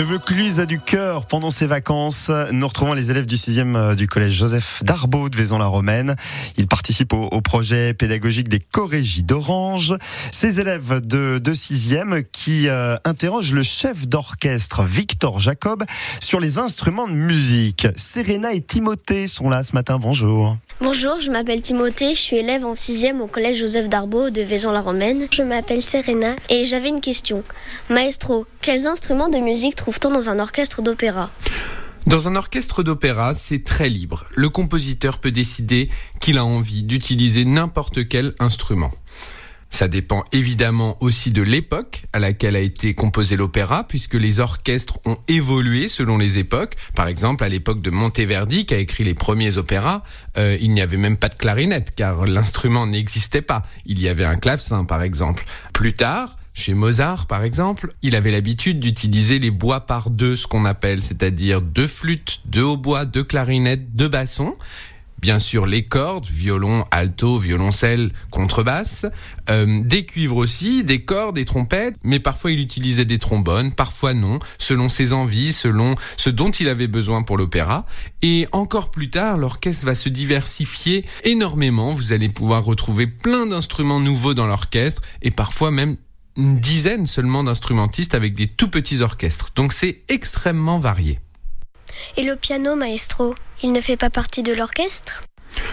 Le Vaucluse a du cœur pendant ses vacances. Nous retrouvons les élèves du 6e euh, du collège Joseph Darbeau de Vaison-la-Romaine. Ils participent au, projet pédagogique des Corégies d'Orange. Ces élèves de, de 6e qui euh, interrogent le chef d'orchestre Victor Jacob sur les instruments de musique. Serena et Timothée sont là ce matin. Bonjour. Bonjour, je m'appelle Timothée, je suis élève en 6e au collège Joseph Darbeau de Vaison-la-Romaine. Je m'appelle Serena et j'avais une question. Maestro, quels instruments de musique dans un orchestre d'opéra dans un orchestre d'opéra, c'est très libre. Le compositeur peut décider qu'il a envie d'utiliser n'importe quel instrument. Ça dépend évidemment aussi de l'époque à laquelle a été composé l'opéra, puisque les orchestres ont évolué selon les époques. Par exemple, à l'époque de Monteverdi, qui a écrit les premiers opéras, euh, il n'y avait même pas de clarinette, car l'instrument n'existait pas. Il y avait un clavecin, par exemple. Plus tard, chez Mozart, par exemple, il avait l'habitude d'utiliser les bois par deux, ce qu'on appelle, c'est-à-dire deux flûtes, deux hautbois, deux clarinettes, deux bassons. Bien sûr les cordes, violon, alto, violoncelle, contrebasse, euh, des cuivres aussi, des cordes, des trompettes, mais parfois il utilisait des trombones, parfois non, selon ses envies, selon ce dont il avait besoin pour l'opéra. Et encore plus tard, l'orchestre va se diversifier énormément, vous allez pouvoir retrouver plein d'instruments nouveaux dans l'orchestre, et parfois même une dizaine seulement d'instrumentistes avec des tout petits orchestres. Donc c'est extrêmement varié. Et le piano, maestro, il ne fait pas partie de l'orchestre?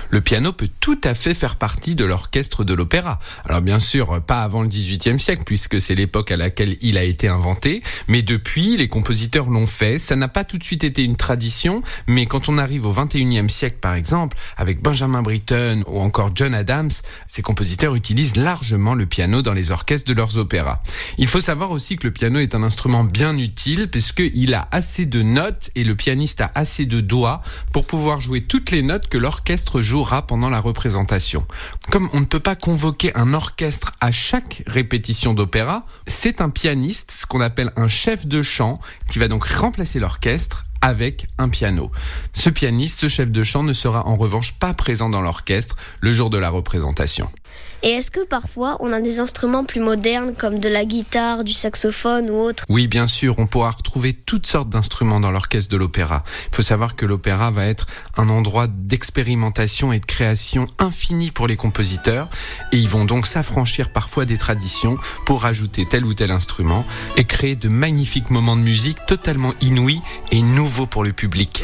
Le piano peut tout à fait faire partie de l'orchestre de l'opéra. Alors bien sûr, pas avant le XVIIIe siècle, puisque c'est l'époque à laquelle il a été inventé, mais depuis, les compositeurs l'ont fait. Ça n'a pas tout de suite été une tradition, mais quand on arrive au XXIe siècle, par exemple, avec Benjamin Britten ou encore John Adams, ces compositeurs utilisent largement le piano dans les orchestres de leurs opéras. Il faut savoir aussi que le piano est un instrument bien utile, puisqu'il a assez de notes et le pianiste a assez de doigts pour pouvoir jouer toutes les notes que l'orchestre joue pendant la représentation. Comme on ne peut pas convoquer un orchestre à chaque répétition d'opéra, c'est un pianiste, ce qu'on appelle un chef de chant, qui va donc remplacer l'orchestre avec un piano. Ce pianiste, ce chef de chant, ne sera en revanche pas présent dans l'orchestre le jour de la représentation. Et est-ce que parfois on a des instruments plus modernes comme de la guitare, du saxophone ou autre Oui, bien sûr, on pourra retrouver toutes sortes d'instruments dans l'orchestre de l'opéra. Il faut savoir que l'opéra va être un endroit d'expérimentation et de création infinie pour les compositeurs et ils vont donc s'affranchir parfois des traditions pour ajouter tel ou tel instrument et créer de magnifiques moments de musique totalement inouïs et nouveaux pour le public.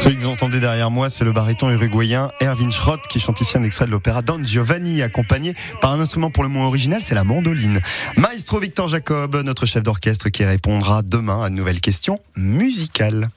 Celui que vous entendez derrière moi, c'est le baryton uruguayen Erwin Schrott qui chante ici un extrait de l'opéra Don Giovanni, accompagné par un instrument pour le moins original, c'est la mandoline. Maestro Victor Jacob, notre chef d'orchestre qui répondra demain à une nouvelle question musicale.